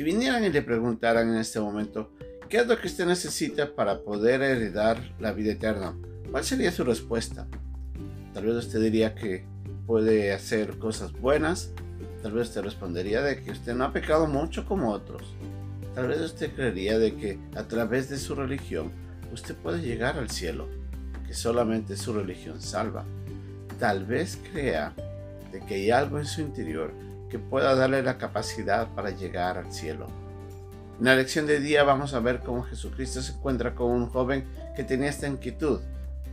Si vinieran y le preguntaran en este momento, ¿qué es lo que usted necesita para poder heredar la vida eterna? ¿Cuál sería su respuesta? Tal vez usted diría que puede hacer cosas buenas. Tal vez usted respondería de que usted no ha pecado mucho como otros. Tal vez usted creería de que a través de su religión usted puede llegar al cielo, que solamente su religión salva. Tal vez crea de que hay algo en su interior que pueda darle la capacidad para llegar al cielo. En la lección de día vamos a ver cómo Jesucristo se encuentra con un joven que tenía esta inquietud.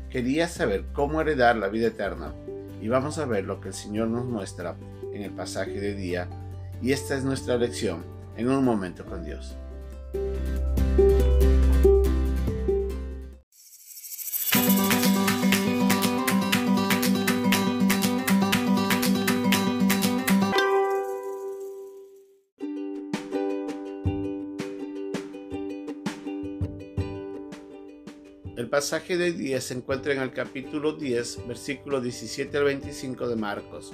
Quería saber cómo heredar la vida eterna. Y vamos a ver lo que el Señor nos muestra en el pasaje de día. Y esta es nuestra lección en un momento con Dios. El pasaje de 10 se encuentra en el capítulo 10, versículo 17 al 25 de Marcos.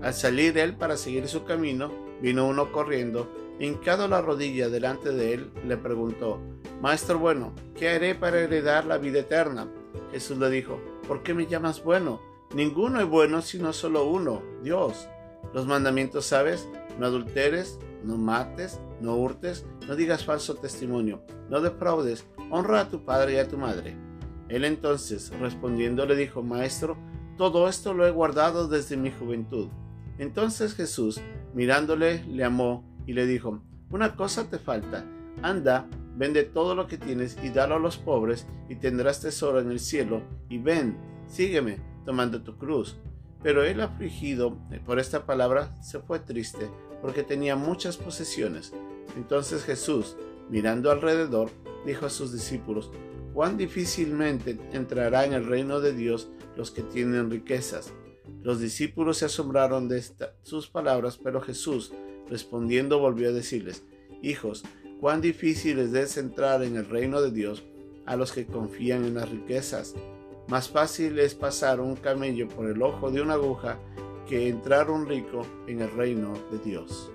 Al salir él para seguir su camino, vino uno corriendo, hincado la rodilla delante de él, le preguntó, Maestro bueno, ¿qué haré para heredar la vida eterna? Jesús le dijo, ¿por qué me llamas bueno? Ninguno es bueno sino solo uno, Dios. Los mandamientos sabes, no adulteres, no mates, no hurtes, no digas falso testimonio, no defraudes, honra a tu padre y a tu madre. Él entonces, respondiendo, le dijo, Maestro, todo esto lo he guardado desde mi juventud. Entonces Jesús, mirándole, le amó y le dijo, Una cosa te falta, anda, vende todo lo que tienes y dalo a los pobres, y tendrás tesoro en el cielo, y ven, sígueme, tomando tu cruz. Pero él afligido por esta palabra se fue triste, porque tenía muchas posesiones. Entonces Jesús, mirando alrededor, dijo a sus discípulos, cuán difícilmente entrará en el reino de Dios los que tienen riquezas. Los discípulos se asombraron de sus palabras, pero Jesús, respondiendo, volvió a decirles, Hijos, cuán difícil es entrar en el reino de Dios a los que confían en las riquezas. Más fácil es pasar un camello por el ojo de una aguja que entrar un rico en el reino de Dios.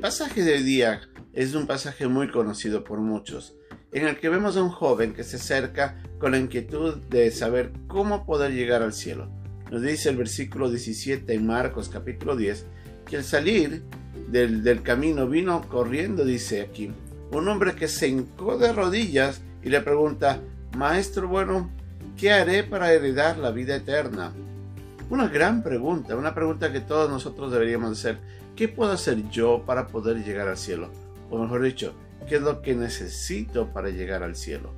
El pasaje de día es un pasaje muy conocido por muchos, en el que vemos a un joven que se acerca con la inquietud de saber cómo poder llegar al cielo. Nos dice el versículo 17 en Marcos capítulo 10 que al salir del, del camino vino corriendo, dice aquí, un hombre que se hincó de rodillas y le pregunta, Maestro bueno, ¿qué haré para heredar la vida eterna? Una gran pregunta, una pregunta que todos nosotros deberíamos hacer. ¿Qué puedo hacer yo para poder llegar al cielo? O mejor dicho, ¿qué es lo que necesito para llegar al cielo?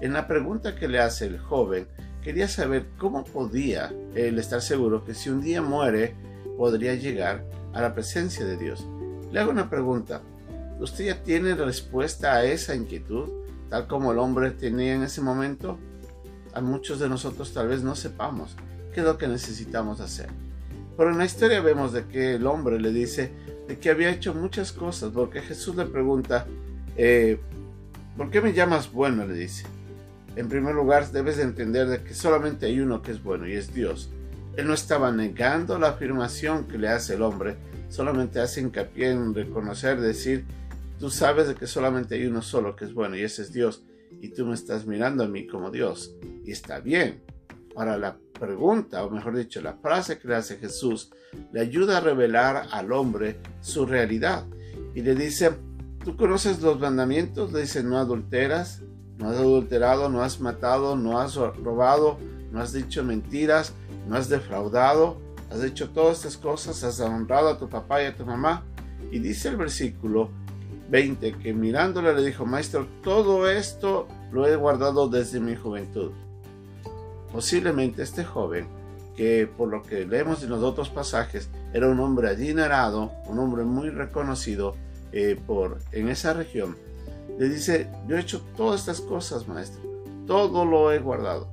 En la pregunta que le hace el joven, quería saber cómo podía él estar seguro que si un día muere, podría llegar a la presencia de Dios. Le hago una pregunta. ¿Usted ya tiene respuesta a esa inquietud, tal como el hombre tenía en ese momento? A muchos de nosotros tal vez no sepamos qué es lo que necesitamos hacer. Pero en la historia vemos de que el hombre le dice de que había hecho muchas cosas, porque Jesús le pregunta, eh, ¿por qué me llamas bueno? le dice. En primer lugar, debes de entender de que solamente hay uno que es bueno y es Dios. Él no estaba negando la afirmación que le hace el hombre, solamente hace hincapié en reconocer, decir, Tú sabes de que solamente hay uno solo que es bueno y ese es Dios. Y tú me estás mirando a mí como Dios. Y está bien. Ahora la pregunta, o mejor dicho, la frase que le hace Jesús, le ayuda a revelar al hombre su realidad. Y le dice, ¿tú conoces los mandamientos? Le dice, no adulteras, no has adulterado, no has matado, no has robado, no has dicho mentiras, no has defraudado, has hecho todas estas cosas, has honrado a tu papá y a tu mamá. Y dice el versículo, 20, que mirándole le dijo, Maestro, todo esto lo he guardado desde mi juventud. Posiblemente este joven, que por lo que leemos en los otros pasajes, era un hombre adinerado, un hombre muy reconocido eh, por, en esa región, le dice, yo he hecho todas estas cosas, maestro, todo lo he guardado.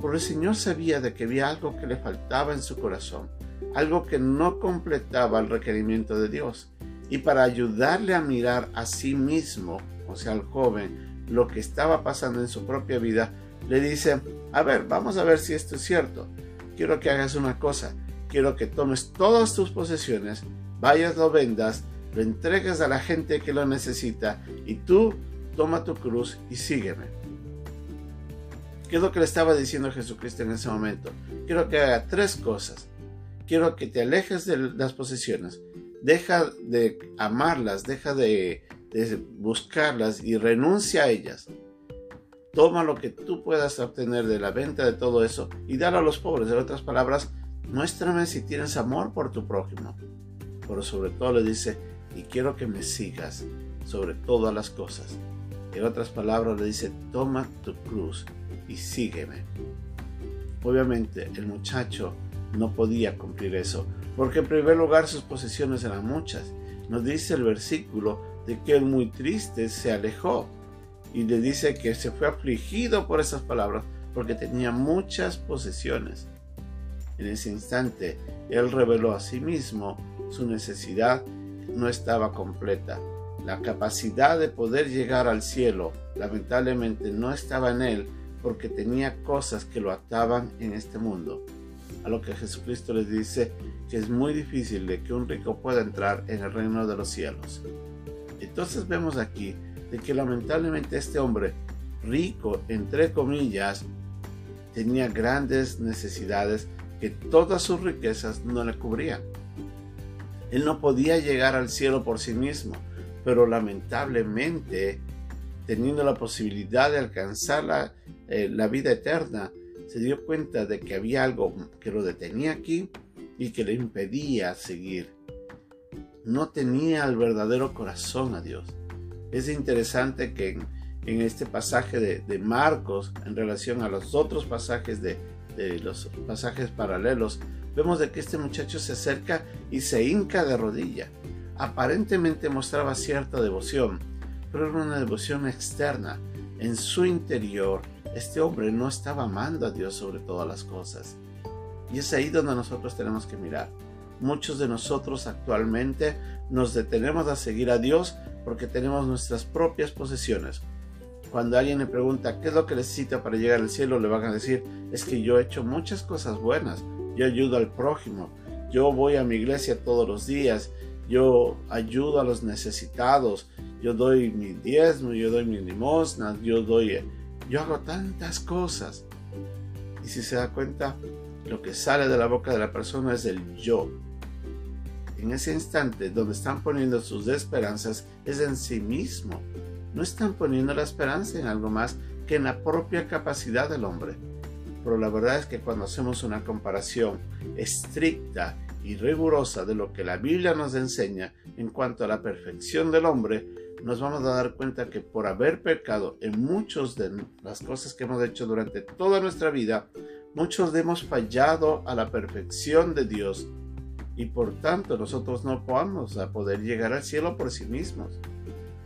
Porque el Señor sabía de que había algo que le faltaba en su corazón, algo que no completaba el requerimiento de Dios y para ayudarle a mirar a sí mismo, o sea, al joven, lo que estaba pasando en su propia vida, le dice, a ver, vamos a ver si esto es cierto. Quiero que hagas una cosa. Quiero que tomes todas tus posesiones, vayas, lo vendas, lo entregues a la gente que lo necesita y tú toma tu cruz y sígueme. ¿Qué es lo que le estaba diciendo Jesucristo en ese momento? Quiero que haga tres cosas. Quiero que te alejes de las posesiones. Deja de amarlas, deja de, de buscarlas y renuncia a ellas. Toma lo que tú puedas obtener de la venta de todo eso y dalo a los pobres. En otras palabras, muéstrame si tienes amor por tu prójimo. Pero sobre todo le dice, y quiero que me sigas sobre todas las cosas. En otras palabras le dice, toma tu cruz y sígueme. Obviamente el muchacho no podía cumplir eso, porque en primer lugar sus posesiones eran muchas. Nos dice el versículo de que él muy triste se alejó y le dice que se fue afligido por esas palabras porque tenía muchas posesiones. En ese instante, él reveló a sí mismo su necesidad no estaba completa. La capacidad de poder llegar al cielo lamentablemente no estaba en él porque tenía cosas que lo ataban en este mundo. A lo que Jesucristo les dice que es muy difícil de que un rico pueda entrar en el reino de los cielos. Entonces vemos aquí de que lamentablemente este hombre rico, entre comillas, tenía grandes necesidades que todas sus riquezas no le cubrían. Él no podía llegar al cielo por sí mismo, pero lamentablemente, teniendo la posibilidad de alcanzar la, eh, la vida eterna, se dio cuenta de que había algo que lo detenía aquí y que le impedía seguir. No tenía el verdadero corazón a Dios. Es interesante que en, este pasaje de, Marcos, en relación a los otros pasajes de, los pasajes paralelos, vemos de que este muchacho se acerca y se hinca de rodilla. Aparentemente mostraba cierta devoción, pero era una devoción externa. En su interior, este hombre no estaba amando a Dios sobre todas las cosas. Y es ahí donde nosotros tenemos que mirar. Muchos de nosotros actualmente nos detenemos a seguir a Dios porque tenemos nuestras propias posesiones. Cuando alguien le pregunta qué es lo que necesita para llegar al cielo, le van a decir, es que yo he hecho muchas cosas buenas, yo ayudo al prójimo, yo voy a mi iglesia todos los días, yo ayudo a los necesitados, yo doy mi diezmo, yo doy mi limosna, yo doy, yo hago tantas cosas. Y si se da cuenta, lo que sale de la boca de la persona es el yo. En ese instante donde están poniendo sus esperanzas es en sí mismo. No están poniendo la esperanza en algo más que en la propia capacidad del hombre pero la verdad es que cuando hacemos una comparación estricta y rigurosa de lo que la Biblia nos enseña en cuanto a la perfección del hombre, nos vamos a dar cuenta que por haber pecado en muchas de las cosas que hemos hecho durante toda nuestra vida, muchos hemos fallado a la perfección de Dios y por tanto nosotros no podamos a poder llegar al cielo por sí mismos,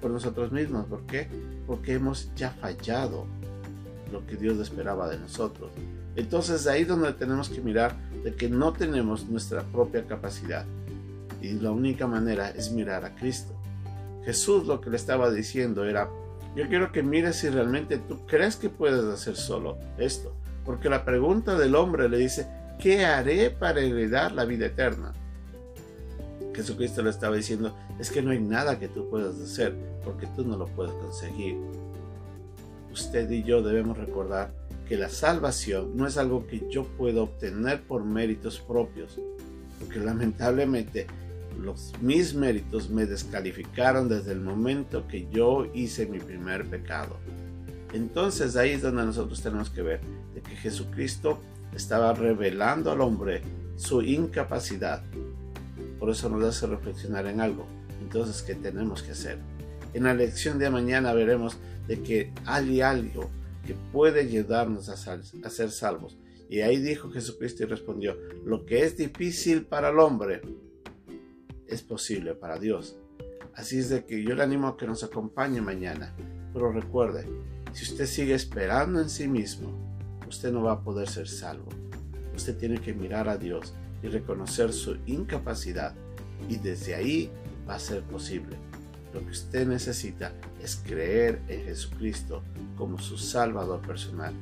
por nosotros mismos. ¿Por qué? Porque hemos ya fallado lo que Dios esperaba de nosotros. Entonces ahí donde tenemos que mirar de que no tenemos nuestra propia capacidad. Y la única manera es mirar a Cristo. Jesús lo que le estaba diciendo era, yo quiero que mires si realmente tú crees que puedes hacer solo esto. Porque la pregunta del hombre le dice, ¿qué haré para heredar la vida eterna? Jesucristo le estaba diciendo, es que no hay nada que tú puedas hacer porque tú no lo puedes conseguir usted y yo debemos recordar que la salvación no es algo que yo puedo obtener por méritos propios, porque lamentablemente los, mis méritos me descalificaron desde el momento que yo hice mi primer pecado. Entonces ahí es donde nosotros tenemos que ver de que Jesucristo estaba revelando al hombre su incapacidad. Por eso nos hace reflexionar en algo. Entonces, ¿qué tenemos que hacer? En la lección de mañana veremos de que hay algo que puede ayudarnos a, a ser salvos. Y ahí dijo Jesucristo y respondió, lo que es difícil para el hombre es posible para Dios. Así es de que yo le animo a que nos acompañe mañana. Pero recuerde, si usted sigue esperando en sí mismo, usted no va a poder ser salvo. Usted tiene que mirar a Dios y reconocer su incapacidad y desde ahí va a ser posible. Lo que usted necesita es creer en Jesucristo como su Salvador personal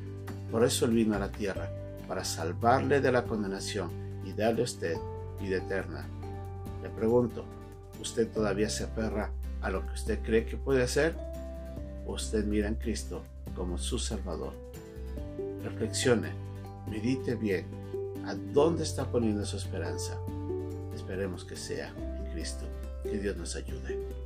Por eso Él vino a la tierra, para salvarle de la condenación y darle a usted vida eterna. Le pregunto, ¿usted todavía se aferra a lo que usted cree que puede hacer? ¿O usted mira en Cristo como su Salvador? Reflexione, medite bien a dónde está poniendo su esperanza. Esperemos que sea en Cristo. Que Dios nos ayude.